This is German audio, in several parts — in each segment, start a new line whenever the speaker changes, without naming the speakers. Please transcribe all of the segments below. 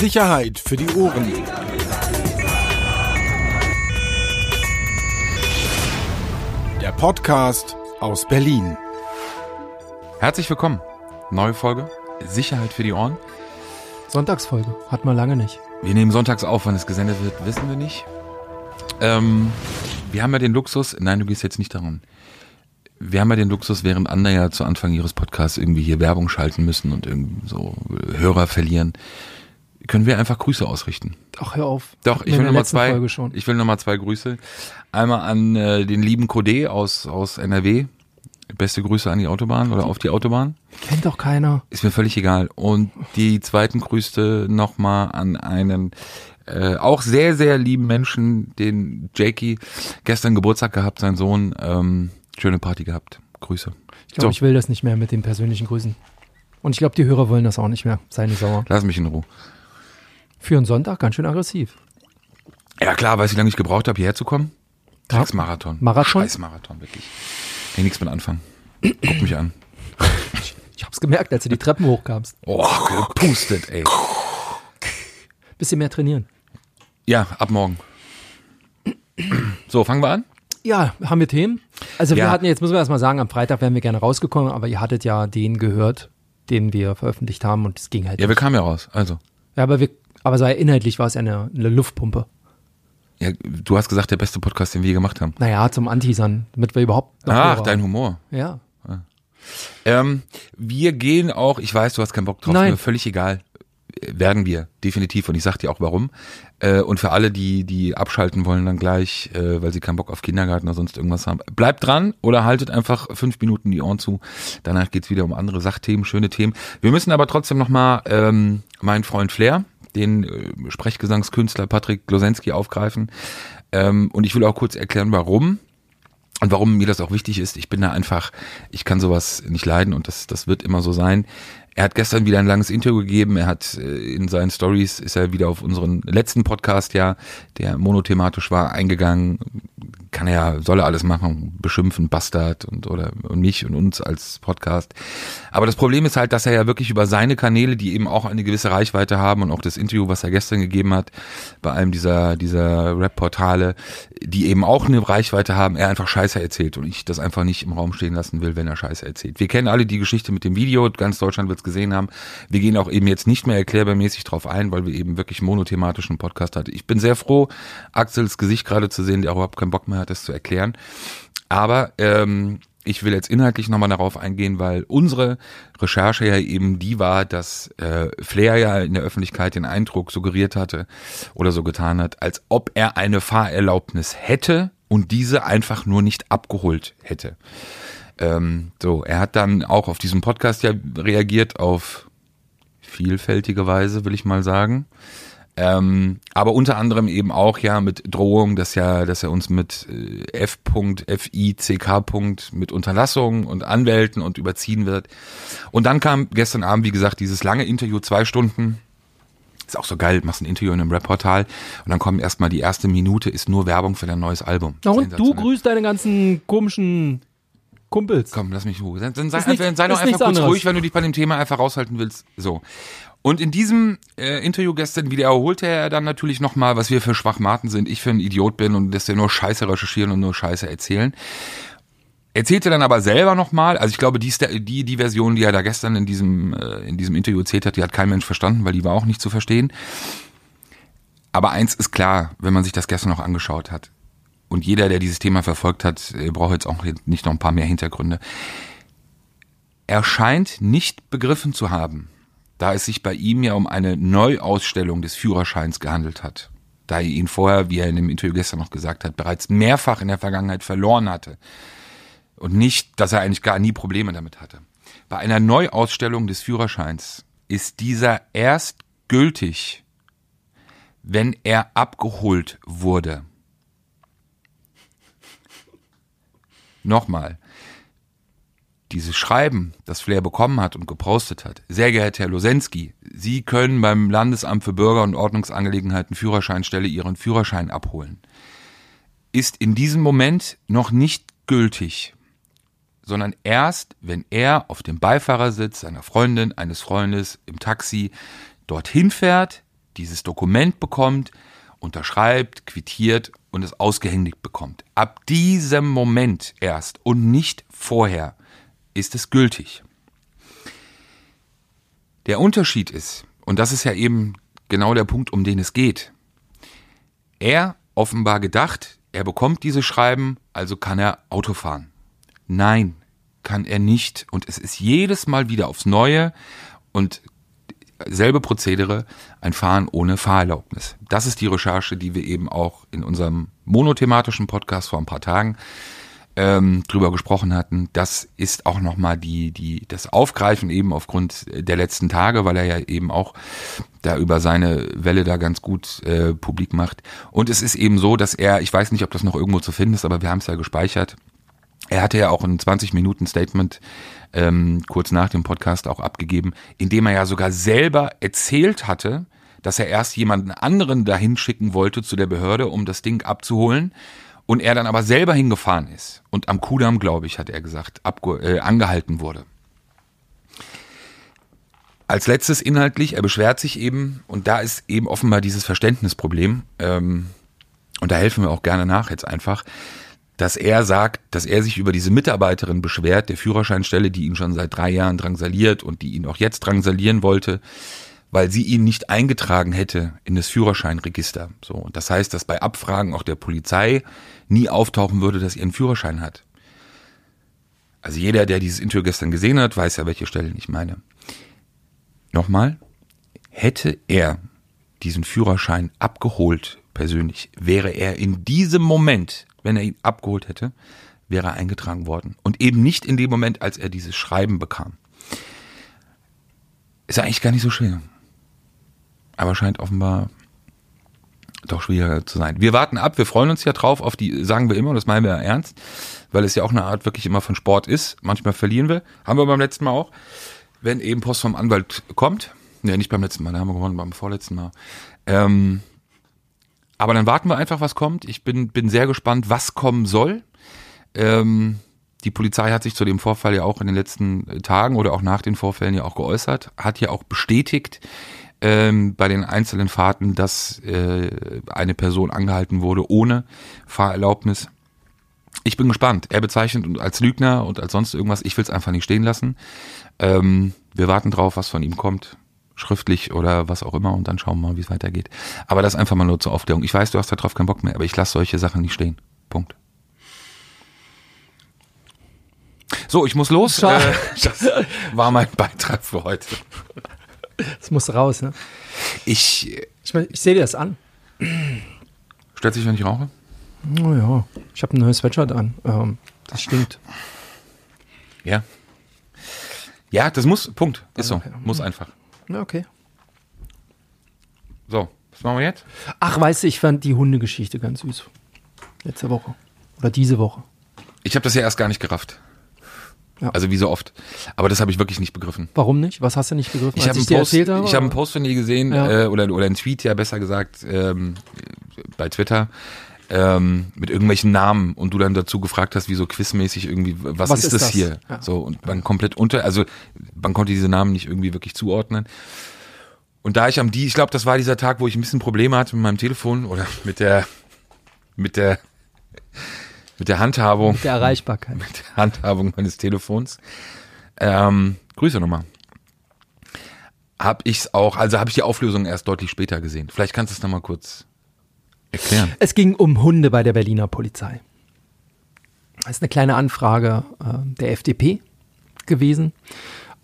Sicherheit für die Ohren. Der Podcast aus Berlin.
Herzlich willkommen. Neue Folge. Sicherheit für die Ohren.
Sonntagsfolge. Hat man lange nicht.
Wir nehmen sonntags auf, wann es gesendet wird, wissen wir nicht. Ähm, wir haben ja den Luxus, nein, du gehst jetzt nicht daran. Wir haben ja den Luxus, während andere ja zu Anfang ihres Podcasts irgendwie hier Werbung schalten müssen und irgendwie so Hörer verlieren, können wir einfach Grüße ausrichten.
Ach, hör auf.
Doch, ich will nochmal zwei, ich will noch mal zwei Grüße. Einmal an äh, den lieben Code aus, aus NRW. Beste Grüße an die Autobahn oder auf die Autobahn.
Kennt doch keiner.
Ist mir völlig egal. Und die zweiten Grüße nochmal an einen äh, auch sehr, sehr lieben Menschen, den Jakey, gestern Geburtstag gehabt, sein Sohn. Ähm, schöne Party gehabt. Grüße.
Ich glaube,
So.
ich will das nicht mehr mit den persönlichen Grüßen. Und ich glaube, die Hörer wollen das auch nicht mehr. Sei nicht sauer.
Lass mich in Ruhe.
Für einen Sonntag ganz schön aggressiv.
Ja klar, weißt du, wie lange ich gebraucht habe, hierher zu kommen? Sechs Marathon.
Marathon?
Scheiß Marathon, wirklich. Kann ich nichts mit anfangen. Guck mich an.
Ich hab's gemerkt, als du die Treppen hochkamst.
Oh, gepustet, ey.
Bisschen mehr trainieren.
Ja, ab morgen. So, fangen wir an?
Ja, haben wir Themen? Also wir
Ja.
hatten, jetzt müssen wir erstmal sagen, am Freitag wären wir gerne rausgekommen, aber ihr hattet ja den gehört, den wir veröffentlicht haben und es ging halt
Ja, wir
nicht.
kamen ja raus. Also.
Ja, aber wir, aber sei inhaltlich war es ja eine, eine Luftpumpe.
Ja, du hast gesagt, der beste Podcast, den wir je gemacht haben.
Naja, zum Anteasern, damit wir überhaupt noch
Ach, dein. Humor.
Ja.
Ähm, wir gehen auch, ich weiß, du hast keinen Bock drauf,
Nein.
mir völlig egal. Werden wir, definitiv. Und ich sag dir auch warum. Äh, und für alle, die, die abschalten wollen dann gleich, äh, weil sie keinen Bock auf Kindergarten oder sonst irgendwas haben, bleibt dran oder haltet einfach fünf Minuten die Ohren zu. Danach geht's wieder um andere Sachthemen, schöne Themen. Wir müssen aber trotzdem nochmal ähm, meinen Freund Flair, den äh, Sprechgesangskünstler Patrick Glosensky aufgreifen. Ähm, und ich will auch kurz erklären, warum. Und warum mir das auch wichtig ist, ich bin da einfach, ich kann sowas nicht leiden und das, das wird immer so sein. Er hat gestern wieder ein langes Interview gegeben. Er hat äh, in seinen Stories ist er wieder auf unseren letzten Podcast, ja, der monothematisch war, eingegangen. Kann er ja, soll er alles machen, beschimpfen, Bastard und oder und mich und uns als Podcast. Aber das Problem ist halt, dass er ja wirklich über seine Kanäle, die eben auch eine gewisse Reichweite haben und auch das Interview, was er gestern gegeben hat, bei einem dieser dieser Rap-Portale, die eben auch eine Reichweite haben, er einfach Scheiße erzählt und ich das einfach nicht im Raum stehen lassen will, wenn er Scheiße erzählt. Wir kennen alle die Geschichte mit dem Video, ganz Deutschland wird es gesehen haben. Wir gehen auch eben jetzt nicht mehr erklärbarmäßig drauf ein, weil wir eben wirklich monothematischen Podcast hatten. Ich bin sehr froh, Axels Gesicht gerade zu sehen, der auch überhaupt keinen Bock mehr hat, das zu erklären. Aber ähm, ich will jetzt inhaltlich nochmal darauf eingehen, weil unsere Recherche ja eben die war, dass äh, Flair ja in der Öffentlichkeit den Eindruck suggeriert hatte oder so getan hat, als ob er eine Fahrerlaubnis hätte und diese einfach nur nicht abgeholt hätte. Ähm, so, er hat dann auch auf diesen Podcast ja reagiert auf vielfältige Weise, will ich mal sagen. Ähm, aber unter anderem eben auch ja mit Drohung, dass ja, dass er uns mit äh, F.FICK. mit Unterlassungen und Anwälten und überziehen wird. Und dann kam gestern Abend, wie gesagt, dieses lange Interview, zwei Stunden. Ist auch so geil, machst ein Interview in einem Rap-Portal und dann kommt erstmal die erste Minute, ist nur Werbung für dein neues Album.
Na und du grüßt deine ganzen komischen Kumpels.
Komm, lass mich Ruhe. Dann, sei,
nicht-
einfach, sei doch einfach kurz
anderes.
ruhig, wenn du dich bei dem Thema einfach raushalten willst. So. Und in diesem äh, Interview gestern wiederholte er dann natürlich nochmal, was wir für Schwachmaten sind, ich für ein Idiot bin und dass wir nur Scheiße recherchieren und nur Scheiße erzählen. Erzählte dann aber selber nochmal, also ich glaube, die, die, die Version, die er da gestern in diesem, äh, in diesem Interview erzählt hat, die hat kein Mensch verstanden, weil die war auch nicht zu verstehen. Aber eins ist klar, wenn man sich das gestern noch angeschaut hat. Und jeder, der dieses Thema verfolgt hat, äh, braucht jetzt auch nicht noch ein paar mehr Hintergründe. Er scheint nicht begriffen zu haben, da es sich bei ihm ja um eine Neuausstellung des Führerscheins gehandelt hat. Da er ihn vorher, wie er in dem Interview gestern noch gesagt hat, bereits mehrfach in der Vergangenheit verloren hatte. Und nicht, dass er eigentlich gar nie Probleme damit hatte. Bei einer Neuausstellung des Führerscheins ist dieser erst gültig, wenn er abgeholt wurde. Nochmal. Dieses Schreiben, das Flair bekommen hat und gepostet hat. Sehr geehrter Herr Losensky, Sie können beim Landesamt für Bürger- und Ordnungsangelegenheiten Führerscheinstelle Ihren Führerschein abholen. Ist in diesem Moment noch nicht gültig, sondern erst, wenn er auf dem Beifahrersitz seiner Freundin, eines Freundes im Taxi dorthin fährt, dieses Dokument bekommt, unterschreibt, quittiert und es ausgehändigt bekommt. Ab diesem Moment erst und nicht vorher ist es gültig. Der Unterschied ist, und das ist ja eben genau der Punkt, um den es geht, er offenbar gedacht, er bekommt diese Schreiben, also kann er Auto fahren. Nein, kann er nicht. Und es ist jedes Mal wieder aufs Neue und selbe Prozedere, ein Fahren ohne Fahrerlaubnis. Das ist die Recherche, die wir eben auch in unserem monothematischen Podcast vor ein paar Tagen ähm, drüber gesprochen hatten. Das ist auch nochmal die, die, das Aufgreifen eben aufgrund der letzten Tage, weil er ja eben auch da über seine Welle da ganz gut äh, publik macht. Und es ist eben so, dass er, ich weiß nicht, ob das noch irgendwo zu finden ist, aber wir haben es ja gespeichert. Er hatte ja auch ein 20 Minuten Statement ähm, kurz nach dem Podcast auch abgegeben, in dem er ja sogar selber erzählt hatte, dass er erst jemanden anderen dahin schicken wollte zu der Behörde, um das Ding abzuholen. Und er dann aber selber hingefahren ist und am Kudamm, glaube ich, hat er gesagt, äh, angehalten wurde. Als letztes inhaltlich, er beschwert sich eben, und da ist eben offenbar dieses Verständnisproblem, ähm, und da helfen wir auch gerne nach jetzt einfach, dass er sagt, dass er sich über diese Mitarbeiterin beschwert, der Führerscheinstelle, die ihn schon seit drei Jahren drangsaliert und die ihn auch jetzt drangsalieren wollte, weil sie ihn nicht eingetragen hätte in das Führerscheinregister. So, und das heißt, dass bei Abfragen auch der Polizei nie auftauchen würde, dass er einen Führerschein hat. Also jeder, der dieses Interview gestern gesehen hat, weiß ja, welche Stellen ich meine. Nochmal, hätte er diesen Führerschein abgeholt persönlich, wäre er in diesem Moment wenn er ihn abgeholt hätte, wäre er eingetragen worden. Und eben nicht in dem Moment, als er dieses Schreiben bekam. Ist eigentlich gar nicht so schwer. Aber scheint offenbar doch schwieriger zu sein. Wir warten ab, wir freuen uns ja drauf auf die, sagen wir immer, und das meinen wir ja ernst, weil es ja auch eine Art wirklich immer von Sport ist. Manchmal verlieren wir, haben wir beim letzten Mal auch. Wenn eben Post vom Anwalt kommt, ne, nicht beim letzten Mal, da haben wir gewonnen, beim vorletzten Mal. Ähm, aber dann warten wir einfach, was kommt. Ich bin, bin sehr gespannt, was kommen soll. Ähm, die Polizei hat sich zu dem Vorfall ja auch in den letzten Tagen oder auch nach den Vorfällen ja auch geäußert, hat ja auch bestätigt ähm, bei den einzelnen Fahrten, dass äh, eine Person angehalten wurde ohne Fahrerlaubnis. Ich bin gespannt. Er bezeichnet uns als Lügner und als sonst irgendwas. Ich will es einfach nicht stehen lassen. Ähm, wir warten drauf, was von ihm kommt schriftlich oder was auch immer und dann schauen wir mal, wie es weitergeht. Aber das einfach mal nur zur Aufklärung. Ich weiß, du hast darauf keinen Bock mehr, aber ich lasse solche Sachen nicht stehen. Punkt. So, ich muss los. Äh, das war mein Beitrag für heute.
Das muss raus, ne?
Ich,
ich, mein, ich sehe dir das an.
Stört sich, wenn ich rauche?
Oh ja, ich habe ein neues Sweatshirt an. Ähm, das stinkt.
Ja. Ja, das muss, Punkt. Ist so. Muss einfach.
Ja, okay.
So, was machen wir jetzt?
Ach, weißt du, ich fand die Hundegeschichte ganz süß. Letzte Woche. Oder diese Woche.
Ich habe das ja erst gar nicht gerafft. Ja. Also wie so oft. Aber das habe ich wirklich nicht begriffen.
Warum nicht? Was hast du nicht begriffen?
Ich habe einen, Post, ich einen Post von dir gesehen, ja. äh, oder, oder einen Tweet, ja besser gesagt, ähm, bei Twitter, ähm, mit irgendwelchen Namen und du dann dazu gefragt hast, wie so quizmäßig irgendwie, was, was ist, ist, das, das? hier? Ja. So, und man komplett unter, also man konnte diese Namen nicht irgendwie wirklich zuordnen. Und da ich am die, ich glaube, das war dieser Tag, wo ich ein bisschen Probleme hatte mit meinem Telefon oder mit der, mit der, mit der Handhabung.
Mit der Erreichbarkeit.
Mit der Handhabung meines Telefons. Ähm, Grüße nochmal. Hab ich's auch, also habe ich die Auflösung erst deutlich später gesehen. Vielleicht kannst du es nochmal kurz Erklären.
Es ging um Hunde bei der Berliner Polizei. Das ist eine kleine Anfrage äh, der FDP gewesen.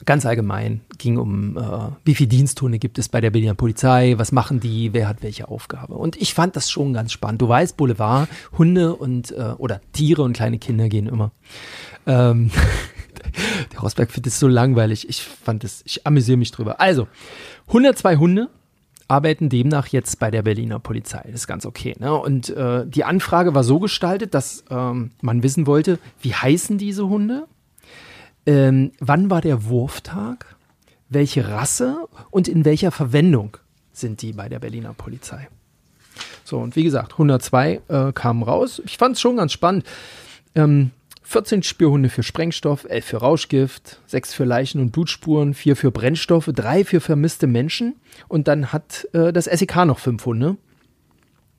Ganz allgemein ging um, äh, wie viele Diensthunde gibt es bei der Berliner Polizei, was machen die, wer hat welche Aufgabe. Und ich fand das schon ganz spannend. Du weißt, Boulevard, Hunde und äh, oder Tiere und kleine Kinder gehen immer. Ähm, der Rosberg findet es so langweilig. Ich fand es, ich amüsiere mich drüber. Also, 102 Hunde arbeiten demnach jetzt bei der Berliner Polizei. Das ist ganz okay. Ne? Und äh, die Anfrage war so gestaltet, dass ähm, man wissen wollte, wie heißen diese Hunde? Ähm, wann war der Wurftag? Welche Rasse und in welcher Verwendung sind die bei der Berliner Polizei? So, und wie gesagt, 102 äh, kamen raus. Ich fand es schon ganz spannend. Ähm, 14 Spürhunde für Sprengstoff, 11 für Rauschgift, 6 für Leichen und Blutspuren, 4 für Brennstoffe, 3 für vermisste Menschen und dann hat äh, das SEK noch 5 Hunde.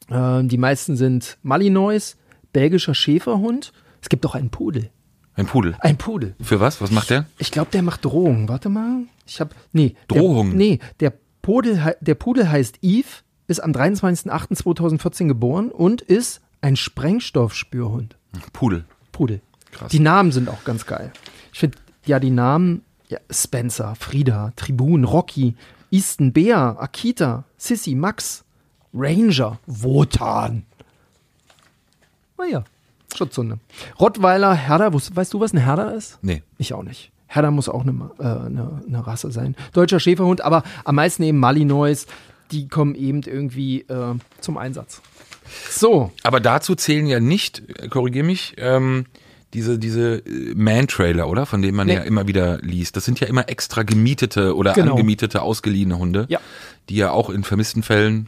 Äh, die meisten sind Malinois, belgischer Schäferhund. Es gibt auch einen Pudel.
Ein Pudel.
Ein Pudel.
Für was? Was macht der?
Ich glaube, der macht Drohungen. Warte mal. Ich habe nee,
Drohungen?
Der, nee, der Pudel, der Pudel heißt Yves, ist am 23.08.2014 geboren und ist ein Sprengstoffspürhund.
Pudel.
Pudel.
Krass.
Die Namen sind auch ganz geil. Ich finde, ja, die Namen, ja, Spencer, Frieda, Tribun, Rocky, Easton, Bea, Akita, Sissy, Max, Ranger, Wotan. Naja, Schutzhunde. Rottweiler, Herder, weißt du, was ein Herder ist?
Nee.
Ich auch nicht. Herder muss auch eine, äh, eine, eine Rasse sein. Deutscher Schäferhund, aber am meisten eben Malinois. Die kommen eben irgendwie äh, zum Einsatz. So,
Aber dazu zählen ja nicht, äh, korrigier mich, ähm, diese, diese äh, Man-Trailer, oder? Von denen man
Nee.
ja immer wieder liest. Das sind ja immer extra gemietete oder
Genau.
angemietete, ausgeliehene Hunde,
Ja.
die ja auch in vermissten Fällen,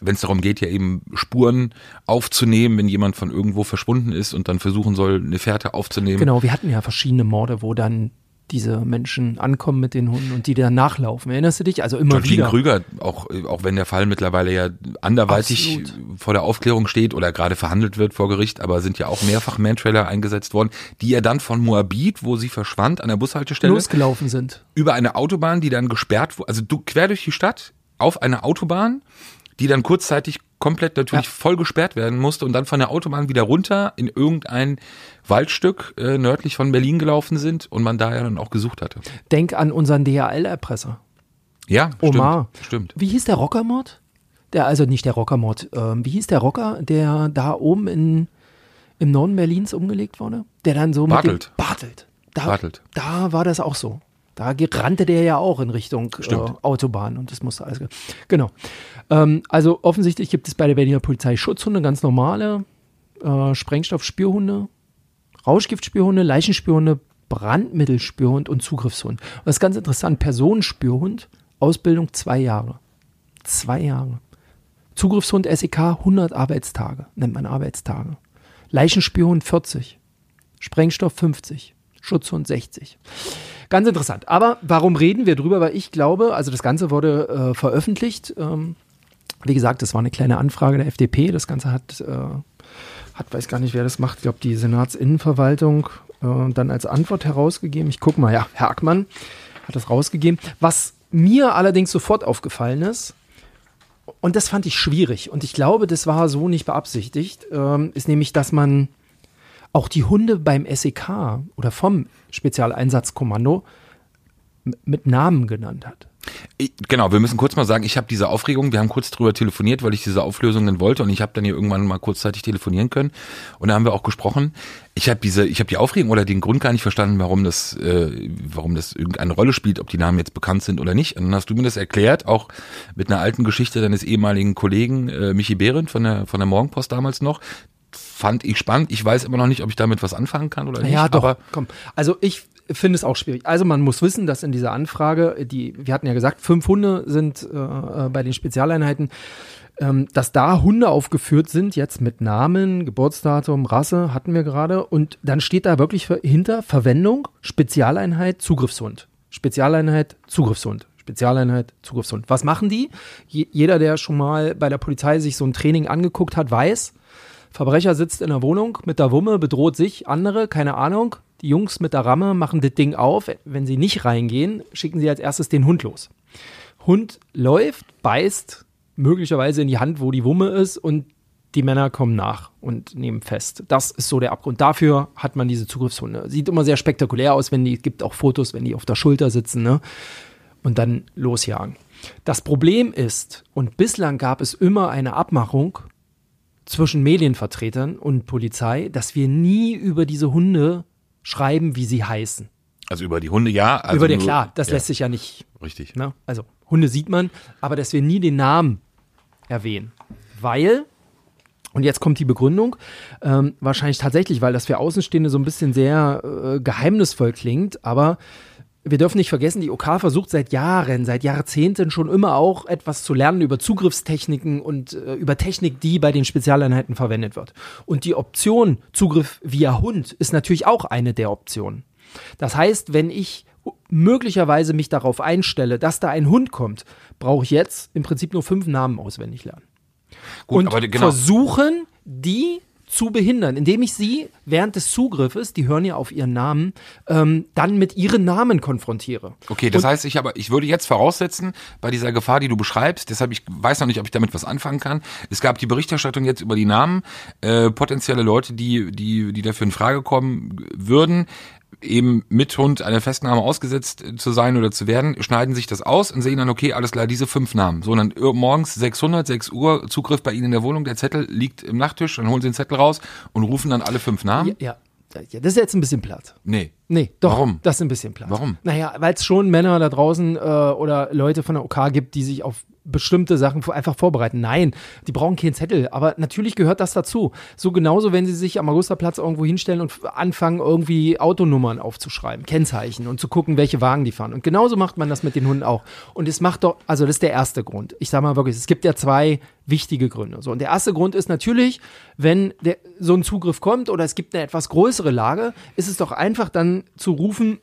wenn es darum geht, ja eben Spuren aufzunehmen, wenn jemand von irgendwo verschwunden ist und dann versuchen soll, eine Fährte aufzunehmen.
Genau, wir hatten ja verschiedene Morde, wo dann diese Menschen ankommen mit den Hunden und die dann nachlaufen. Erinnerst du dich? Also immer
John
wieder.
Krüger, auch, auch wenn der Fall mittlerweile ja anderweitig
Absolut.
vor der Aufklärung steht oder gerade verhandelt wird vor Gericht, aber sind ja auch mehrfach Man-Trailer eingesetzt worden, die ja dann von Moabit, wo sie verschwand, an der Bushaltestelle,
losgelaufen sind.
über eine Autobahn, die dann gesperrt wurde, also du quer durch die Stadt, auf eine Autobahn, die dann kurzzeitig komplett natürlich
Ja.
voll gesperrt werden musste und dann von der Autobahn wieder runter in irgendein Waldstück äh, nördlich von Berlin gelaufen sind und man da ja dann auch gesucht hatte.
Denk an unseren DHL-Erpresser.
Ja,
Omar.
stimmt. Stimmt.
Wie hieß der Rockermord? Der, also nicht der Rockermord. Ähm, wie hieß der Rocker, der da oben in, im Norden Berlins umgelegt wurde? Der dann so
Bartelt.
Bartelt. Da,
Bartelt.
Da war das auch so. Da rannte der ja auch in Richtung äh. Autobahn und das musste alles. ge- Genau. Ähm, also offensichtlich gibt es bei der Berliner Polizei Schutzhunde, ganz normale äh, Sprengstoffspürhunde, Rauschgiftspürhunde, Leichenspürhunde, Brandmittelspürhund und Zugriffshund. Und das ist ganz interessant. Personenspürhund, Ausbildung zwei Jahre. Zwei Jahre. Zugriffshund SEK 100 Arbeitstage, nennt man Arbeitstage. Leichenspürhund 40. Sprengstoff 50. Schutzhund 60. Ganz interessant. Aber warum reden wir drüber? Weil ich glaube, also das Ganze wurde äh, veröffentlicht. Ähm, wie gesagt, das war eine kleine Anfrage der FDP. Das Ganze hat, äh, hat weiß gar nicht, wer das macht. Ich glaube, die Senatsinnenverwaltung äh, dann als Antwort herausgegeben. Ich gucke mal, ja, Herr Ackmann hat das rausgegeben. Was mir allerdings sofort aufgefallen ist, und das fand ich schwierig, und ich glaube, das war so nicht beabsichtigt, ähm, ist nämlich, dass man auch die Hunde beim SEK oder vom Spezialeinsatzkommando mit Namen genannt hat.
Genau, wir müssen kurz mal sagen, ich habe diese Aufregung, wir haben kurz drüber telefoniert, weil ich diese Auflösungen wollte und ich habe dann hier irgendwann mal kurzzeitig telefonieren können und da haben wir auch gesprochen. Ich habe diese, ich habe die Aufregung oder den Grund gar nicht verstanden, warum das, äh, warum das irgendeine Rolle spielt, ob die Namen jetzt bekannt sind oder nicht. Und dann hast du mir das erklärt, auch mit einer alten Geschichte deines ehemaligen Kollegen äh, Michi Behrendt von der von der Morgenpost damals noch. Fand ich spannend. Ich weiß immer noch nicht, ob ich damit was anfangen kann oder nicht.
Ja, doch.
Aber
komm. Also ich finde es auch schwierig. Also man muss wissen, dass in dieser Anfrage, die, wir hatten ja gesagt, fünf Hunde sind äh, äh, bei den Spezialeinheiten, ähm, dass da Hunde aufgeführt sind, jetzt mit Namen, Geburtsdatum, Rasse, hatten wir gerade. Und dann steht da wirklich hinter Verwendung, Spezialeinheit, Zugriffshund. Spezialeinheit, Zugriffshund. Spezialeinheit, Zugriffshund. Was machen die? Je, jeder, der schon mal bei der Polizei sich so ein Training angeguckt hat, weiß, Verbrecher sitzt in der Wohnung mit der Wumme, bedroht sich, andere, keine Ahnung. Die Jungs mit der Ramme machen das Ding auf. Wenn sie nicht reingehen, schicken sie als erstes den Hund los. Hund läuft, beißt möglicherweise in die Hand, wo die Wumme ist und die Männer kommen nach und nehmen fest. Das ist so der Abgrund. Dafür hat man diese Zugriffshunde. Sieht immer sehr spektakulär aus, wenn die, gibt auch Fotos, wenn die auf der Schulter sitzen, ne? Und dann losjagen. Das Problem ist, und bislang gab es immer eine Abmachung, zwischen Medienvertretern und Polizei, dass wir nie über diese Hunde schreiben, wie sie heißen.
also über die Hunde ja. Also
über den,
nur-
klar, das
ja,
lässt sich ja nicht.
richtig.
Ne? Also Hunde sieht man, aber dass wir nie den Namen erwähnen. Weil, und jetzt kommt die Begründung, ähm, wahrscheinlich tatsächlich, weil das für Außenstehende so ein bisschen sehr äh, geheimnisvoll klingt, aber wir dürfen nicht vergessen, die OK versucht seit Jahren, seit Jahrzehnten schon immer auch etwas zu lernen über Zugriffstechniken und äh, über Technik, die bei den Spezialeinheiten verwendet wird. Und die Option Zugriff via Hund ist natürlich auch eine der Optionen. Das heißt, wenn ich möglicherweise mich darauf einstelle, dass da ein Hund kommt, brauche ich jetzt im Prinzip nur fünf Namen auswendig lernen.
Gut,
und
aber genau.
versuchen, die zu behindern, indem ich sie während des Zugriffes, die hören ja auf ihren Namen, ähm, dann mit ihren Namen konfrontiere.
Okay, das
Und-
heißt, ich aber, ich würde jetzt voraussetzen, bei dieser Gefahr, die du beschreibst, deshalb ich weiß noch nicht, ob ich damit was anfangen kann. Es gab die Berichterstattung jetzt über die Namen, äh, potenzielle Leute, die, die, die dafür in Frage kommen würden, eben mit Hund einer Festnahme ausgesetzt zu sein oder zu werden, schneiden sich das aus und sehen dann, okay, alles klar, diese fünf Namen. So, und dann ir- morgens 600, 6 Uhr, Zugriff bei Ihnen in der Wohnung, der Zettel liegt im Nachttisch, dann holen Sie den Zettel raus und rufen dann alle fünf Namen.
Ja, ja, ja, das ist jetzt ein bisschen platt.
Nee.
Nee, doch.
Warum?
Das ist ein bisschen platt.
Warum?
Naja, weil es schon Männer da draußen äh, oder Leute von der OK gibt, die sich auf bestimmte Sachen einfach vorbereiten. Nein, die brauchen keinen Zettel, aber natürlich gehört das dazu. So genauso, wenn sie sich am Augusterplatz irgendwo hinstellen und anfangen, irgendwie Autonummern aufzuschreiben, Kennzeichen und zu gucken, welche Wagen die fahren. Und genauso macht man das mit den Hunden auch. Und es macht doch, also das ist der erste Grund. Ich sage mal wirklich, es gibt ja zwei wichtige Gründe. So, und der erste Grund ist natürlich, wenn der, so ein Zugriff kommt oder es gibt eine etwas größere Lage, ist es doch einfach dann zu rufen,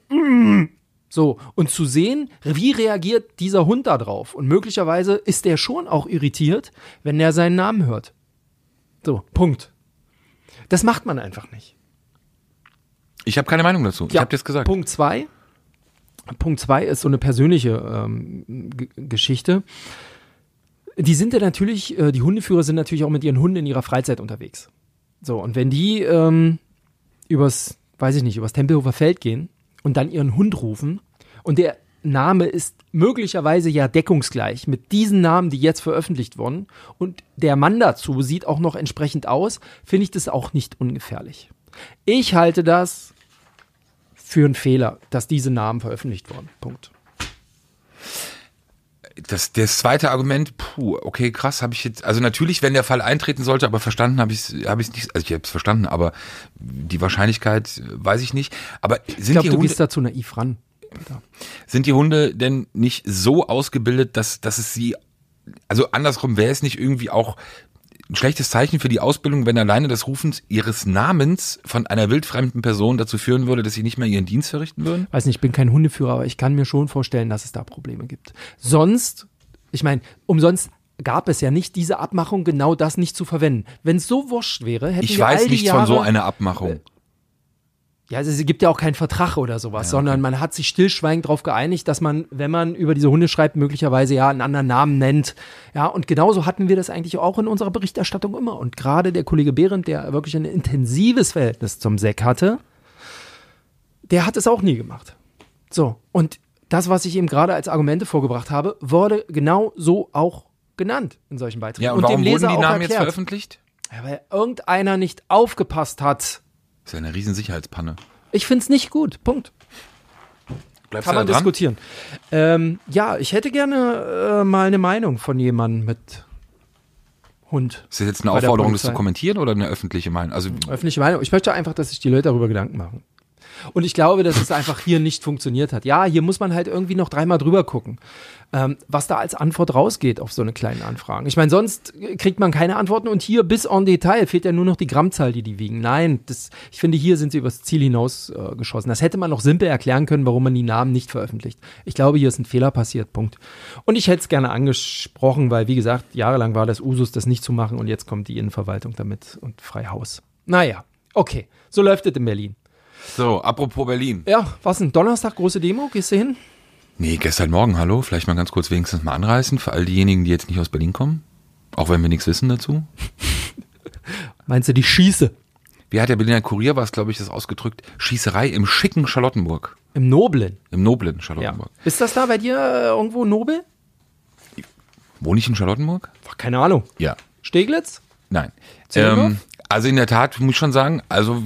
so, und zu sehen, wie reagiert dieser Hund da drauf. Und möglicherweise ist der schon auch irritiert, wenn er seinen Namen hört. So, Punkt. Das macht man einfach nicht.
Ich habe keine Meinung dazu. ich habe das gesagt.
Punkt zwei. Punkt zwei ist so eine persönliche ähm, Geschichte. Die sind ja natürlich, äh, die Hundeführer sind natürlich auch mit ihren Hunden in ihrer Freizeit unterwegs. So, und wenn die ähm, übers, weiß ich nicht, übers Tempelhofer Feld gehen und dann ihren Hund rufen und der Name ist möglicherweise ja deckungsgleich mit diesen Namen, die jetzt veröffentlicht wurden und der Mann dazu sieht auch noch entsprechend aus, finde ich das auch nicht ungefährlich. Ich halte das für einen Fehler, dass diese Namen veröffentlicht wurden. Punkt.
Das, das zweite Argument, puh, okay, krass, habe ich jetzt, also natürlich, wenn der Fall eintreten sollte, aber verstanden habe ich es hab ich's nicht, also ich habe es verstanden, aber die Wahrscheinlichkeit äh, weiß ich nicht. Aber
Ich
sind,
glaube,
die
du
Hunde,
gehst da zu naiv ran. Alter.
sind die Hunde denn nicht so ausgebildet, dass, dass es sie, also andersrum wäre es nicht irgendwie auch ein schlechtes Zeichen für die Ausbildung, wenn alleine das Rufen ihres Namens von einer wildfremden Person dazu führen würde, dass sie nicht mehr ihren Dienst verrichten würden?
Weiß nicht, ich bin kein Hundeführer, aber ich kann mir schon vorstellen, dass es da Probleme gibt. Sonst, ich meine, umsonst gab es ja nicht diese Abmachung, genau das nicht zu verwenden. Wenn es so wurscht wäre, hätten
Ich
wir
weiß
all die
nichts
Jahre,
von so einer Abmachung.
Ja, also es gibt ja auch keinen Vertrag oder sowas, sondern man hat sich stillschweigend darauf geeinigt, dass man, wenn man über diese Hunde schreibt, möglicherweise ja einen anderen Namen nennt. Ja, und genauso hatten wir das eigentlich auch in unserer Berichterstattung immer. Und gerade der Kollege Behrendt, der wirklich ein intensives Verhältnis zum Seck hatte, der hat es auch nie gemacht. So, und das, was ich eben gerade als Argumente vorgebracht habe, wurde genau so auch genannt in solchen Beiträgen.
Ja, und, warum
dem
wurden die Namen jetzt
erklärt.
veröffentlicht?
Ja, weil irgendeiner nicht aufgepasst hat.
Das ist ja eine riesen Sicherheitspanne.
Ich finde es nicht gut. Punkt.
Bleibst
Kann man
dran?
diskutieren. Ähm, ja, ich hätte gerne äh, mal eine Meinung von jemandem mit Hund.
Ist das jetzt eine Aufforderung, das zu kommentieren oder eine öffentliche Meinung? Also
Öffentliche Meinung. Ich möchte einfach, dass sich die Leute darüber Gedanken machen. Und ich glaube, dass es einfach hier nicht funktioniert hat. Ja, hier muss man halt irgendwie noch dreimal drüber gucken, ähm, was da als Antwort rausgeht auf so eine kleine Anfragen. Ich meine, sonst kriegt man keine Antworten und hier bis en Detail fehlt ja nur noch die Grammzahl, die die wiegen. Nein, das, ich finde, hier sind sie übers Ziel hinaus äh, geschossen. Das hätte man noch simpel erklären können, warum man die Namen nicht veröffentlicht. Ich glaube, hier ist ein Fehler passiert. Punkt. Und ich hätte es gerne angesprochen, weil, wie gesagt, jahrelang war das Usus, das nicht zu machen und jetzt kommt die Innenverwaltung damit und frei Haus. Naja, okay. So läuft es in Berlin.
so, apropos Berlin.
Ja, was ein Donnerstag, große Demo? Gehst du hin?
Nee, gestern Morgen, hallo, vielleicht mal ganz kurz wenigstens mal anreißen für all diejenigen, die jetzt nicht aus Berlin kommen. Auch wenn wir nichts wissen dazu.
Meinst du die Schieße?
Wie hat der Berliner Kurier, war es glaube ich, das ausgedrückt, Schießerei im schicken Charlottenburg.
Im Noblen.
Im noblen
Ja.
Charlottenburg.
Ist das da bei dir äh, irgendwo nobel?
Wohne ich in Charlottenburg?
Ach, keine Ahnung.
Ja.
Steglitz?
Nein. Ähm, also in der Tat muss ich schon sagen, also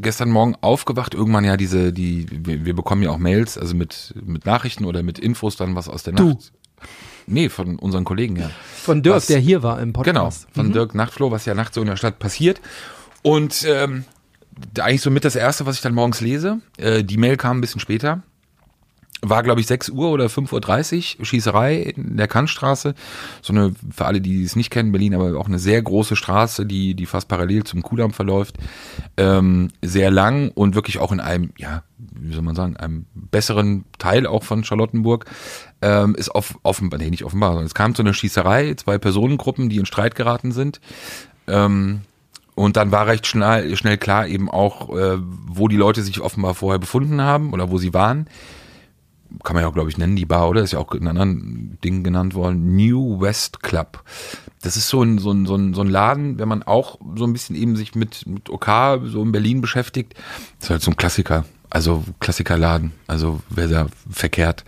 gestern Morgen aufgewacht, irgendwann ja diese, die, wir, wir bekommen ja auch Mails, also mit, mit Nachrichten oder mit Infos dann was aus der
Du?
Nacht. Nee, von unseren Kollegen, ja.
Von Dirk,
Was?
der hier war im
Genau,
Podcast.
von Dirk Nachtfloh, was ja nachts so in der Stadt passiert. Und ähm, eigentlich so mit das erste, was ich dann morgens lese. Äh, die Mail kam ein bisschen später. War, glaube ich, 6 Uhr oder 5.30 Uhr, Schießerei in der Kantstraße. So eine, für alle, die es nicht kennen, Berlin, aber auch eine sehr große Straße, die, die fast parallel zum Kudamm verläuft. Ähm, sehr lang und wirklich auch in einem, ja, wie soll man sagen, einem besseren Teil auch von Charlottenburg. Ähm, ist off, offenbar, nee, nicht offenbar, sondern es kam zu einer Schießerei, zwei Personengruppen, die in Streit geraten sind. Ähm, und dann war recht schnell, schnell klar eben auch, äh, wo die Leute sich offenbar vorher befunden haben oder wo sie waren kann man ja auch, glaube ich, nennen, die Bar, oder? Ist ja auch in anderen Dingen genannt worden. New West Club. Das ist so ein, so ein, so ein, so ein Laden, wenn man auch so ein bisschen eben sich mit, mit OK so in Berlin beschäftigt. Das ist halt so ein Klassiker. Also Klassikerladen. Also wer da verkehrt.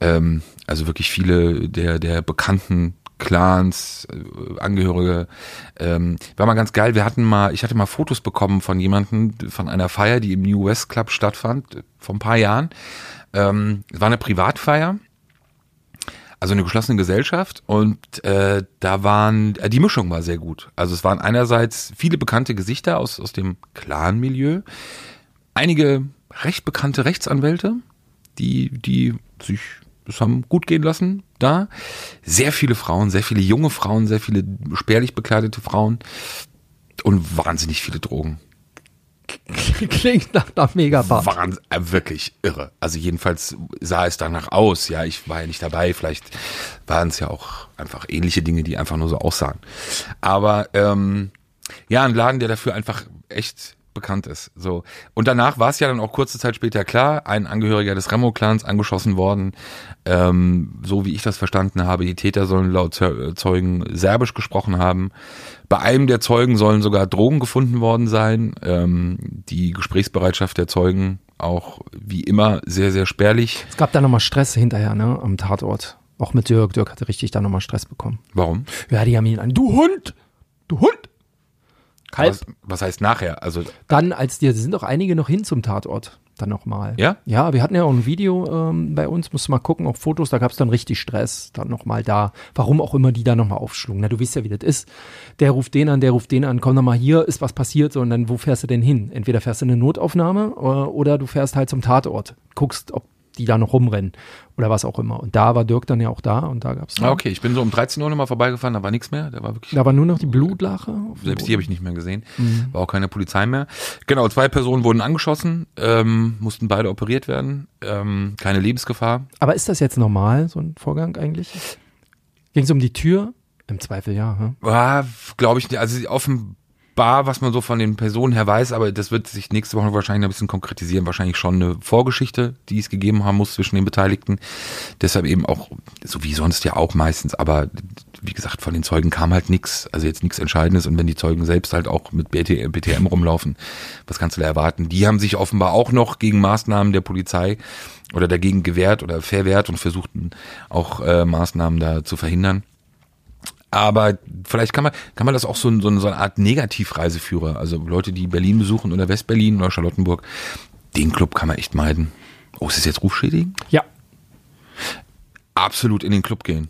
Ähm, also wirklich viele der, der bekannten Clans, äh, Angehörige. Ähm, war mal ganz geil. Wir hatten mal, ich hatte mal Fotos bekommen von jemandem, von einer Feier, die im New West Club stattfand, vor ein paar Jahren. Ähm, es war eine Privatfeier, also eine geschlossene Gesellschaft und äh, da waren, äh, die Mischung war sehr gut. Also es waren einerseits viele bekannte Gesichter aus, aus dem Clan-Milieu, einige recht bekannte Rechtsanwälte, die, die sich das haben gut gehen lassen da. Sehr viele Frauen, sehr viele junge Frauen, sehr viele spärlich bekleidete Frauen und wahnsinnig viele Drogen.
Klingt nach einer Megabar.
Waren äh, wirklich irre. Also jedenfalls sah es danach aus. Ja, ich war ja nicht dabei. Vielleicht waren es ja auch einfach ähnliche Dinge, die einfach nur so aussahen. Aber ähm, ja, ein Laden, der dafür einfach echt bekannt ist. So. Und danach war es ja dann auch kurze Zeit später klar, ein Angehöriger des Remo-Clans angeschossen worden. Ähm, so wie ich das verstanden habe, die Täter sollen laut Zeugen Serbisch gesprochen haben. Bei einem der Zeugen sollen sogar Drogen gefunden worden sein. Ähm, die Gesprächsbereitschaft der Zeugen auch wie immer sehr, sehr spärlich.
Es gab da nochmal Stress hinterher, ne, am Tatort. Auch mit Dirk. Dirk hatte richtig da nochmal Stress bekommen.
Warum?
Ja, die haben ihn an, du Hund! Du Hund!
Halb. Was, was heißt nachher? Also
dann, als die sind auch einige noch hin zum Tatort, dann nochmal.
Ja?
Ja, wir hatten ja auch ein Video ähm, bei uns, musst du mal gucken, auch Fotos, da gab es dann richtig Stress, dann nochmal da. Warum auch immer die da nochmal aufschlugen. Na, du weißt ja, wie das ist. Der ruft den an, der ruft den an, komm nochmal hier, ist was passiert, so, und dann, wo fährst du denn hin? Entweder fährst du in eine Notaufnahme oder, äh, oder du fährst halt zum Tatort, guckst, ob die da noch rumrennen oder was auch immer. Und da war Dirk dann ja auch da und da gab es.
Ah, okay, ich bin so um 13 Uhr nochmal vorbeigefahren, da war nichts mehr. Da war wirklich.
Da war nur noch die Blutlache.
Selbst die habe ich nicht mehr gesehen. Mhm. War auch keine Polizei mehr. Genau, zwei Personen wurden angeschossen, ähm, mussten beide operiert werden. Ähm, keine Lebensgefahr.
Aber ist das jetzt normal, so ein Vorgang eigentlich? Ging es um die Tür? Im Zweifel ja. Hm?
Ja, glaube ich nicht. Also offenbar Bar, was man so von den Personen her weiß, aber das wird sich nächste Woche wahrscheinlich ein bisschen konkretisieren. Wahrscheinlich schon eine Vorgeschichte, die es gegeben haben muss zwischen den Beteiligten. Deshalb eben auch, so wie sonst ja auch meistens, aber wie gesagt, von den Zeugen kam halt nichts, also jetzt nichts Entscheidendes. Und wenn die Zeugen selbst halt auch mit BT, BTM rumlaufen, was kannst du da erwarten? Die haben sich offenbar auch noch gegen Maßnahmen der Polizei oder dagegen gewehrt oder verwehrt und versuchten auch äh, Maßnahmen da zu verhindern. Aber vielleicht kann man, kann man das auch so, so, so eine Art Negativreiseführer, also Leute, die Berlin besuchen oder Westberlin oder Charlottenburg, den Club kann man echt meiden. Oh, ist das jetzt rufschädigend?
Ja.
Absolut in den Club gehen.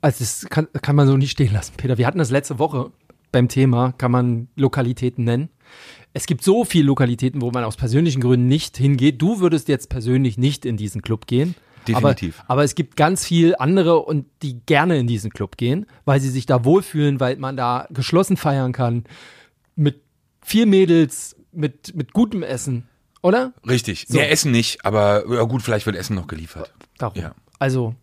Also das kann, kann man so nicht stehen lassen, Peter. Wir hatten das letzte Woche beim Thema, kann man Lokalitäten nennen. Es gibt so viele Lokalitäten, wo man aus persönlichen Gründen nicht hingeht. Du würdest jetzt persönlich nicht in diesen Club gehen.
Definitiv.
Aber, aber, es gibt ganz viel andere und die gerne in diesen Club gehen, weil sie sich da wohlfühlen, weil man da geschlossen feiern kann. Mit vier Mädels, mit, mit gutem Essen, oder?
Richtig. So. Mehr Essen nicht, aber ja gut, vielleicht wird Essen noch geliefert.
Darum. Ja. Also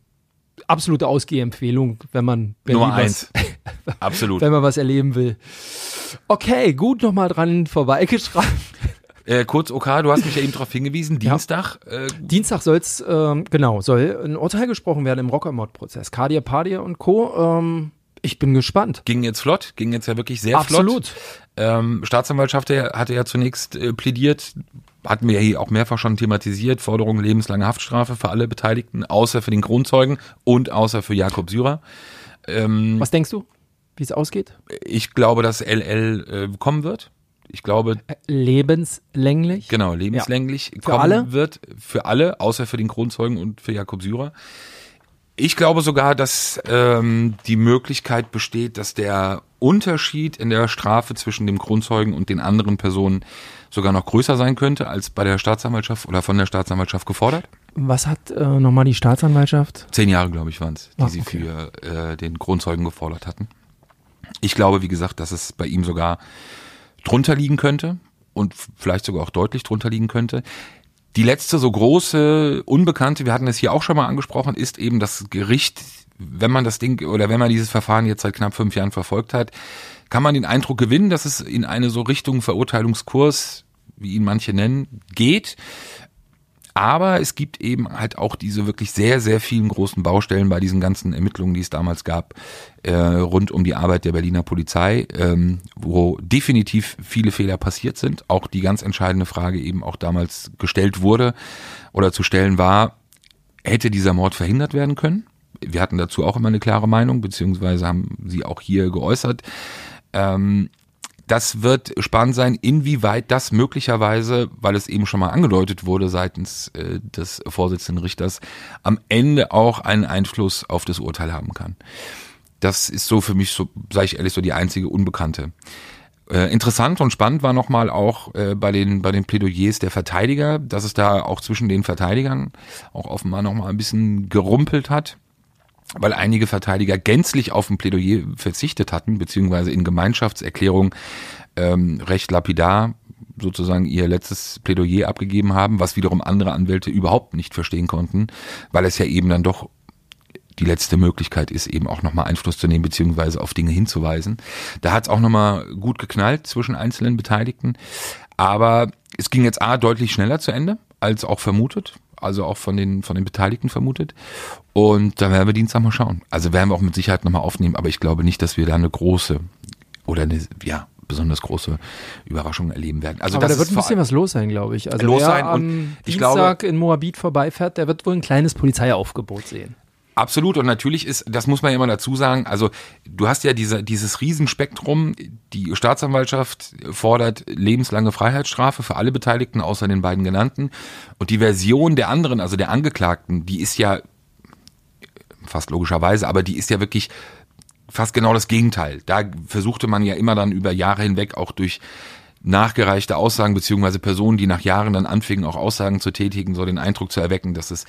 absolute Ausgehempfehlung, wenn man
Berlin Nur eins. Absolut.
Wenn man was erleben will. Okay, gut nochmal dran vorbeigeschrieben.
Äh, kurz, OK, du hast mich ja eben darauf hingewiesen, Dienstag.
Ja. Äh, Dienstag soll's, ähm, genau, soll ein Urteil gesprochen werden im Rockermord-Prozess. Kadir Padir und Co. Ähm, ich bin gespannt.
Ging jetzt flott, ging jetzt ja wirklich sehr
Absolut.
flott. Ähm, Staatsanwaltschaft hatte ja zunächst äh, plädiert, hatten wir ja hier auch mehrfach schon thematisiert, Forderung lebenslange Haftstrafe für alle Beteiligten, außer für den Grundzeugen und außer für Jakob Syrer.
Ähm, Was denkst du, wie es ausgeht?
Ich glaube, dass LL äh, kommen wird ich glaube.
Lebenslänglich?
Genau, lebenslänglich
ja. für alle?
wird für alle, außer für den Kronzeugen und für Jakob Syrer. Ich glaube sogar, dass ähm, die Möglichkeit besteht, dass der Unterschied in der Strafe zwischen dem Kronzeugen und den anderen Personen sogar noch größer sein könnte als bei der Staatsanwaltschaft oder von der Staatsanwaltschaft gefordert.
Was hat äh, nochmal die Staatsanwaltschaft?
Zehn Jahre, glaube ich, waren es, die sie
okay.
für äh, den Kronzeugen gefordert hatten. Ich glaube, wie gesagt, dass es bei ihm sogar drunter liegen könnte und vielleicht sogar auch deutlich drunter liegen könnte. Die letzte so große Unbekannte, wir hatten es hier auch schon mal angesprochen, ist eben das Gericht, wenn man das Ding oder wenn man dieses Verfahren jetzt seit knapp fünf Jahren verfolgt hat, kann man den Eindruck gewinnen, dass es in eine so Richtung Verurteilungskurs, wie ihn manche nennen, geht. Aber es gibt eben halt auch diese wirklich sehr, sehr vielen großen Baustellen bei diesen ganzen Ermittlungen, die es damals gab, äh, rund um die Arbeit der Berliner Polizei, ähm, wo definitiv viele Fehler passiert sind. Auch die ganz entscheidende Frage eben auch damals gestellt wurde oder zu stellen war, hätte dieser Mord verhindert werden können? Wir hatten dazu auch immer eine klare Meinung, beziehungsweise haben sie auch hier geäußert. Ähm, das wird spannend sein, inwieweit das möglicherweise, weil es eben schon mal angedeutet wurde seitens äh, des Vorsitzenden Richters, am Ende auch einen Einfluss auf das Urteil haben kann. Das ist so für mich, so sage ich ehrlich, so die einzige Unbekannte. Äh, interessant und spannend war nochmal auch äh, bei den bei den Plädoyers der Verteidiger, dass es da auch zwischen den Verteidigern auch offenbar nochmal ein bisschen gerumpelt hat weil einige Verteidiger gänzlich auf ein Plädoyer verzichtet hatten, beziehungsweise in Gemeinschaftserklärung ähm, recht lapidar sozusagen ihr letztes Plädoyer abgegeben haben, was wiederum andere Anwälte überhaupt nicht verstehen konnten, weil es ja eben dann doch die letzte Möglichkeit ist, eben auch nochmal Einfluss zu nehmen, beziehungsweise auf Dinge hinzuweisen. Da hat es auch nochmal gut geknallt zwischen einzelnen Beteiligten. Aber es ging jetzt A deutlich schneller zu Ende, als auch vermutet, also auch von den, von den Beteiligten vermutet. Und da werden wir Dienstag mal schauen. Also werden wir auch mit Sicherheit nochmal aufnehmen, aber ich glaube nicht, dass wir da eine große oder eine, ja, besonders große Überraschung erleben werden. Also
Aber
das
da wird ein bisschen was los sein, glaube ich. Also
Los
wer
sein
am
und ich
Dienstag in Moabit vorbeifährt, der wird wohl ein kleines Polizeiaufgebot sehen.
Absolut und natürlich ist, das muss man ja immer dazu sagen, also du hast ja diese, dieses Riesenspektrum, die Staatsanwaltschaft fordert lebenslange Freiheitsstrafe für alle Beteiligten außer den beiden genannten und die Version der anderen, also der Angeklagten, die ist ja fast logischerweise, aber die ist ja wirklich fast genau das Gegenteil. Da versuchte man ja immer dann über Jahre hinweg auch durch nachgereichte Aussagen beziehungsweise Personen, die nach Jahren dann anfingen, auch Aussagen zu tätigen, so den Eindruck zu erwecken, dass es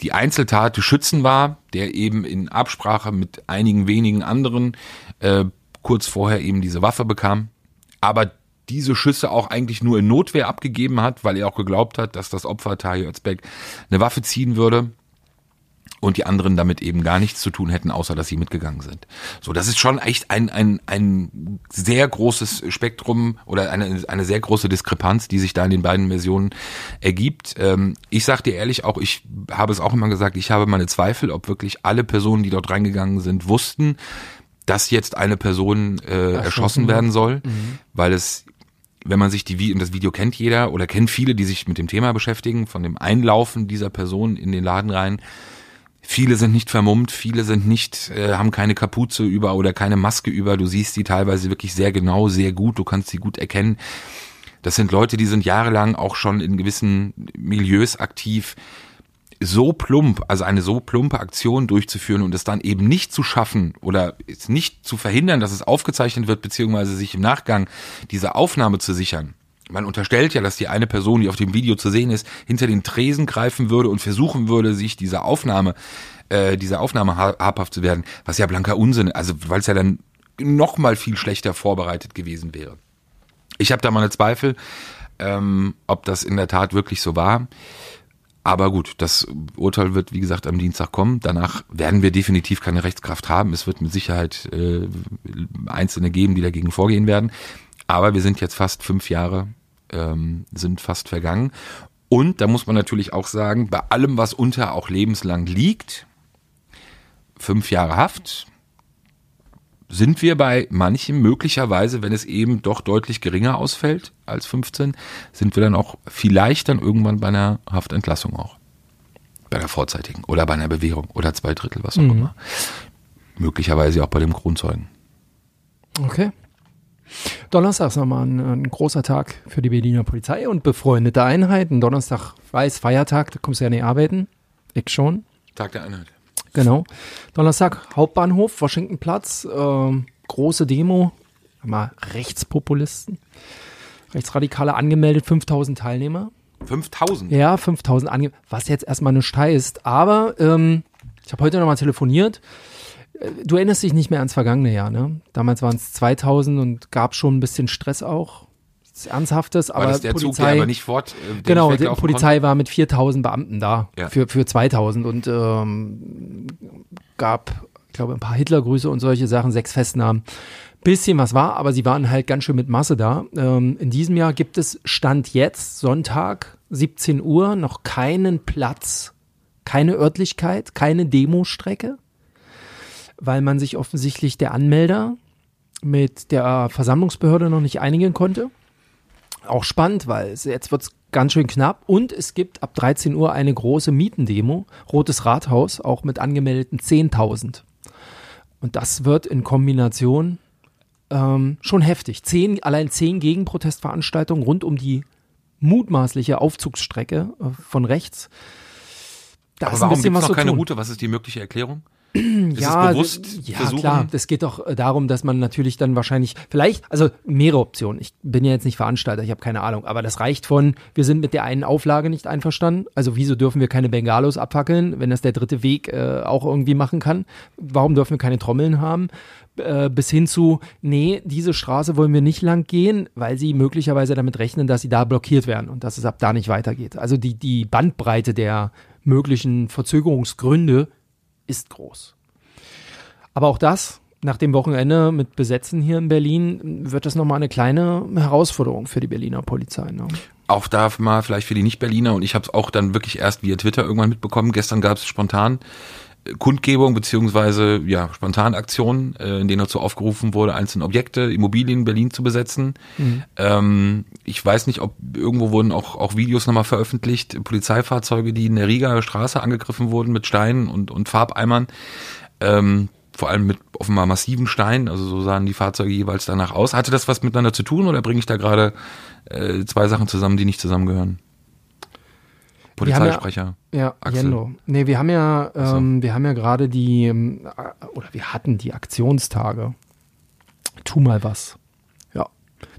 die Einzeltat des Schützen war, der eben in Absprache mit einigen wenigen anderen äh, kurz vorher eben diese Waffe bekam, aber diese Schüsse auch eigentlich nur in Notwehr abgegeben hat, weil er auch geglaubt hat, dass das Opfer Tahir Özbek eine Waffe ziehen würde und die anderen damit eben gar nichts zu tun hätten, außer dass sie mitgegangen sind. So, das ist schon echt ein, ein, ein sehr großes Spektrum oder eine, eine sehr große Diskrepanz, die sich da in den beiden Versionen ergibt. Ähm, ich sag dir ehrlich auch, ich habe es auch immer gesagt, ich habe meine Zweifel, ob wirklich alle Personen, die dort reingegangen sind, wussten, dass jetzt eine Person äh, erschossen werden soll, weil es wenn man sich die das Video kennt jeder oder kennt viele, die sich mit dem Thema beschäftigen, von dem Einlaufen dieser Person in den Laden rein. Viele sind nicht vermummt, viele sind nicht, äh, haben keine Kapuze über oder keine Maske über. Du siehst die teilweise wirklich sehr genau, sehr gut. Du kannst sie gut erkennen. Das sind Leute, die sind jahrelang auch schon in gewissen Milieus aktiv. So plump, also eine so plumpe Aktion durchzuführen und es dann eben nicht zu schaffen oder nicht zu verhindern, dass es aufgezeichnet wird, beziehungsweise sich im Nachgang diese Aufnahme zu sichern. Man unterstellt ja, dass die eine Person, die auf dem Video zu sehen ist, hinter den Tresen greifen würde und versuchen würde, sich dieser Aufnahme, äh, dieser Aufnahme ha- habhaft zu werden, was ja blanker Unsinn, also weil es ja dann noch mal viel schlechter vorbereitet gewesen wäre. Ich habe da meine Zweifel, ähm, ob das in der Tat wirklich so war. Aber gut, das Urteil wird, wie gesagt, am Dienstag kommen. Danach werden wir definitiv keine Rechtskraft haben. Es wird mit Sicherheit äh, Einzelne geben, die dagegen vorgehen werden. Aber wir sind jetzt fast fünf Jahre, ähm, sind fast vergangen. Und da muss man natürlich auch sagen, bei allem, was unter auch lebenslang liegt, fünf Jahre Haft, sind wir bei manchem möglicherweise, wenn es eben doch deutlich geringer ausfällt als 15, sind wir dann auch vielleicht dann irgendwann bei einer Haftentlassung auch. Bei der vorzeitigen oder bei einer Bewährung oder zwei Drittel, was auch immer. Möglicherweise auch bei dem Kronzeugen.
Okay. Donnerstag ist nochmal ein, ein großer Tag für die Berliner Polizei und befreundete Einheiten. Donnerstag weiß Feiertag, da kommst du ja nicht arbeiten. Ich schon.
Tag der Einheit.
Genau. Donnerstag Hauptbahnhof, Washingtonplatz, ähm, große Demo, mal Rechtspopulisten, Rechtsradikale angemeldet, 5000 Teilnehmer.
5000?
Ja, 5000 angemeldet, was jetzt erstmal nicht heißt, aber ähm, ich habe heute nochmal telefoniert. Du erinnerst dich nicht mehr ans vergangene Jahr, ne? Damals waren es 2000 und gab schon ein bisschen Stress auch. Ernsthaftes,
War
aber
das der Zug,
Polizei,
der aber nicht fort, äh,
Genau, die Polizei war mit 4000 Beamten da
Ja.
für, für 2000 und ähm, gab, ich glaube, ein paar Hitlergrüße und solche Sachen, sechs Festnahmen. Bisschen was war, aber sie waren halt ganz schön mit Masse da. Ähm, in diesem Jahr gibt es Stand jetzt, Sonntag, 17 Uhr, noch keinen Platz, keine Örtlichkeit, keine Demostrecke, weil man sich offensichtlich der Anmelder mit der Versammlungsbehörde noch nicht einigen konnte auch spannend, weil es, jetzt wird's ganz schön knapp und es gibt ab 13 Uhr eine große Mietendemo, Rotes Rathaus, auch mit angemeldeten 10.000. Und das wird in Kombination ähm, schon heftig. Zehn, allein zehn Gegenprotestveranstaltungen rund um die mutmaßliche Aufzugsstrecke äh, von rechts. Da
Aber
ist ein
warum
bisschen
es
was
noch keine
tun.
Route? Was ist die mögliche Erklärung? Ist
ja,
es bewusst
ja
versuchen?
klar. Das geht doch äh, darum, dass man natürlich dann wahrscheinlich, vielleicht, also mehrere Optionen. Ich bin ja jetzt nicht Veranstalter, ich habe keine Ahnung, aber das reicht von, wir sind mit der einen Auflage nicht einverstanden. Also wieso dürfen wir keine Bengalos abfackeln, wenn das der dritte Weg äh, auch irgendwie machen kann? Warum dürfen wir keine Trommeln haben? Äh, bis hin zu, nee, diese Straße wollen wir nicht lang gehen, weil sie möglicherweise damit rechnen, dass sie da blockiert werden und dass es ab da nicht weitergeht. Also die, die Bandbreite der möglichen Verzögerungsgründe ist groß. Aber auch das, nach dem Wochenende mit Besetzen hier in Berlin, wird das nochmal eine kleine Herausforderung für die Berliner Polizei. Ne?
Auch da mal vielleicht für die Nicht-Berliner und ich habe es auch dann wirklich erst via Twitter irgendwann mitbekommen. Gestern gab es spontan Kundgebung beziehungsweise ja Spontanaktionen, äh, in denen dazu aufgerufen wurde, einzelne Objekte, Immobilien in Berlin zu besetzen. Ähm, ich weiß nicht, ob irgendwo wurden auch, auch Videos nochmal veröffentlicht, Polizeifahrzeuge, die in der Rieger Straße angegriffen wurden mit Steinen und, und Farbeimern. Ähm, vor allem mit offenbar massiven Steinen, also so sahen die Fahrzeuge jeweils danach aus. Hatte das was miteinander zu tun oder bringe ich da gerade äh, zwei Sachen zusammen, die nicht zusammengehören? Polizeisprecher.
Ja,
Axel.
Jendo. Nee, wir haben ja,
so.
ähm, wir haben ja gerade die, ähm, äh, oder wir hatten die Aktionstage. Tu mal was. Ja,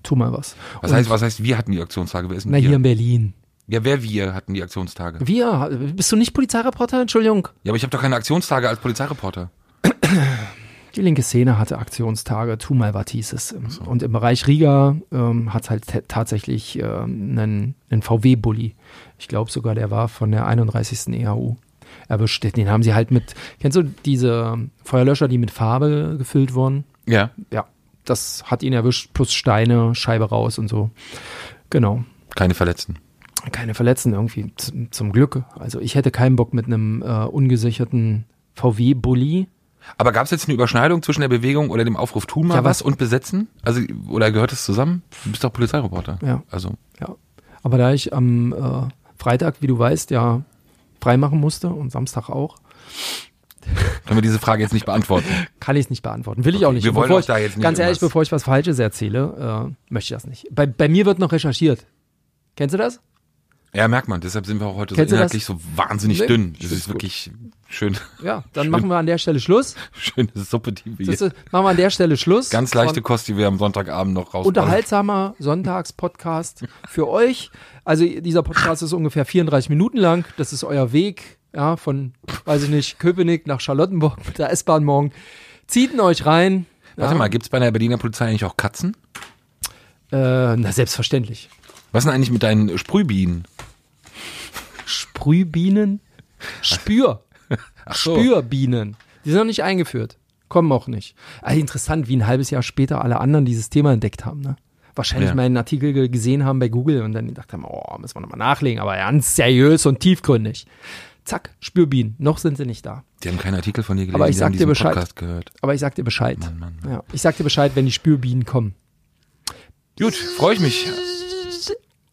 tu mal was.
Was
Und-
heißt, was heißt, wir hatten die Aktionstage? Wer ist denn
Na,
wir?
hier in Berlin.
Ja, wer wir hatten die Aktionstage?
Wir, bist du nicht Polizeireporter? Entschuldigung.
Ja, aber ich habe doch keine Aktionstage als Polizeireporter.
Die linke Szene hatte Aktionstage, tu mal was hieß es. Und im Bereich Riga ähm, hat halt t- tatsächlich ähm, einen, einen VW-Bully. Ich glaube sogar, der war von der 31. EHU erwischt. Den haben sie halt mit, kennst du diese Feuerlöscher, die mit Farbe gefüllt wurden?
Ja.
Ja, das hat ihn erwischt, plus Steine, Scheibe raus und so. Genau.
Keine Verletzten.
Keine Verletzten irgendwie, zum, zum Glück. Also ich hätte keinen Bock mit einem äh, ungesicherten VW-Bully.
Aber gab es jetzt eine Überschneidung zwischen der Bewegung oder dem Aufruf tun mal
Ja,
was
was-
und besetzen? Also oder gehört es zusammen? Du bist doch Polizeireporter.
Ja.
Also
Ja. Aber da ich am äh, Freitag, wie du weißt, ja freimachen musste und Samstag auch,
können wir diese Frage jetzt nicht beantworten.
kann ich es nicht beantworten. Will ich
Okay,
auch nicht.
wir wollen
Bevor ich,
da jetzt nicht
ganz ehrlich,
irgendwas-
bevor ich was Falsches erzähle, äh, möchte ich das nicht. Bei, bei mir wird noch recherchiert. Kennst du das?
Ja, merkt man. Deshalb sind wir auch heute so
Kennst das?
inhaltlich so wahnsinnig
Nee,
dünn. Das
ist gut.
wirklich schön,
Ja, dann
Schön.
machen wir an der Stelle Schluss.
schöne Suppe, die wir
ist, machen wir an der Stelle Schluss.
Ganz leichte Kost, die wir am Sonntagabend noch raus.
unterhaltsamer Sonntagspodcast für euch. Also dieser Podcast ist ungefähr 34 Minuten lang. Das ist euer Weg, ja, von, weiß ich nicht, Köpenick nach Charlottenburg mit der S-Bahn morgen. Zieht ihn euch rein.
Warte
ja.
mal, gibt's bei der Berliner Polizei eigentlich auch Katzen?
Äh, na, selbstverständlich.
Was ist denn eigentlich mit deinen Sprühbienen?
Sprühbienen? Spür.
so.
Spürbienen. Die sind noch nicht eingeführt. Kommen auch nicht. Also interessant, wie ein halbes Jahr später alle anderen dieses Thema entdeckt haben, ne? Wahrscheinlich
Ja.
meinen Artikel ge- gesehen haben bei Google und dann gedacht haben, oh, müssen wir nochmal nachlegen, aber ganz seriös und tiefgründig. Zack, Spürbienen. Noch sind sie nicht da.
Die haben keinen Artikel von dir gelesen,
Aber ich sag dir Bescheid.
Podcast gehört.
Aber ich sag dir Bescheid.
Mann, Mann, Mann.
Ja, ich sag dir Bescheid, wenn die Spürbienen kommen.
Gut, freue ich mich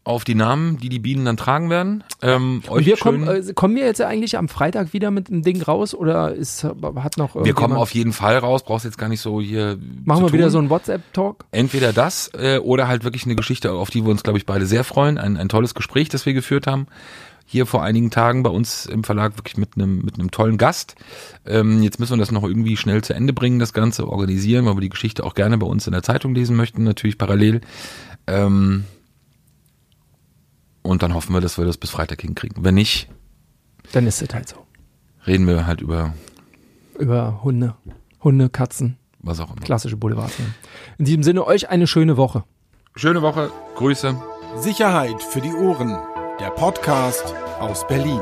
auf die Namen, die die Bienen dann tragen werden. Ähm,
Und wir kommen, äh, kommen wir jetzt eigentlich am Freitag wieder mit dem Ding raus oder ist, hat noch
wir kommen auf jeden Fall raus, brauchst jetzt gar nicht so hier
Machen wir wieder
tun.
so einen WhatsApp-Talk?
Entweder das äh, oder halt wirklich eine Geschichte, auf die wir uns, glaube ich, beide sehr freuen. Ein, ein tolles Gespräch, das wir geführt haben. hier vor einigen Tagen bei uns im Verlag wirklich mit einem mit einem tollen Gast. Ähm, jetzt müssen wir das noch irgendwie schnell zu Ende bringen, das Ganze organisieren, weil wir die Geschichte auch gerne bei uns in der Zeitung lesen möchten, natürlich parallel. Ähm, und dann hoffen wir, dass wir das bis Freitag hinkriegen. Wenn nicht,
Dann ist es halt so.
reden wir halt über
Über Hunde, Hunde, Katzen,
was auch immer.
klassische Boulevardthemen. In diesem Sinne, euch eine schöne Woche.
Schöne Woche, Grüße.
Sicherheit für die Ohren. Der Podcast aus Berlin.